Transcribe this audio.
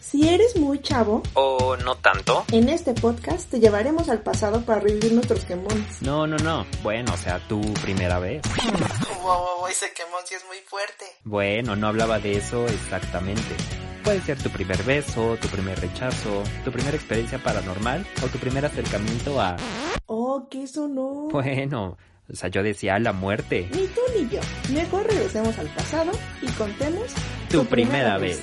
si eres muy chavo o no tanto, en este podcast te llevaremos al pasado para revivir nuestros quemones. No, no, no. Bueno, o sea, tu primera vez. wow, ese quemón sí es muy fuerte. Bueno, no hablaba de eso exactamente. Puede ser tu primer beso, tu primer rechazo, tu primera experiencia paranormal o tu primer acercamiento a... Oh, que eso no. Bueno, o sea, yo decía la muerte. Ni tú ni yo. Mejor regresemos al pasado y contemos tu, primera, vez.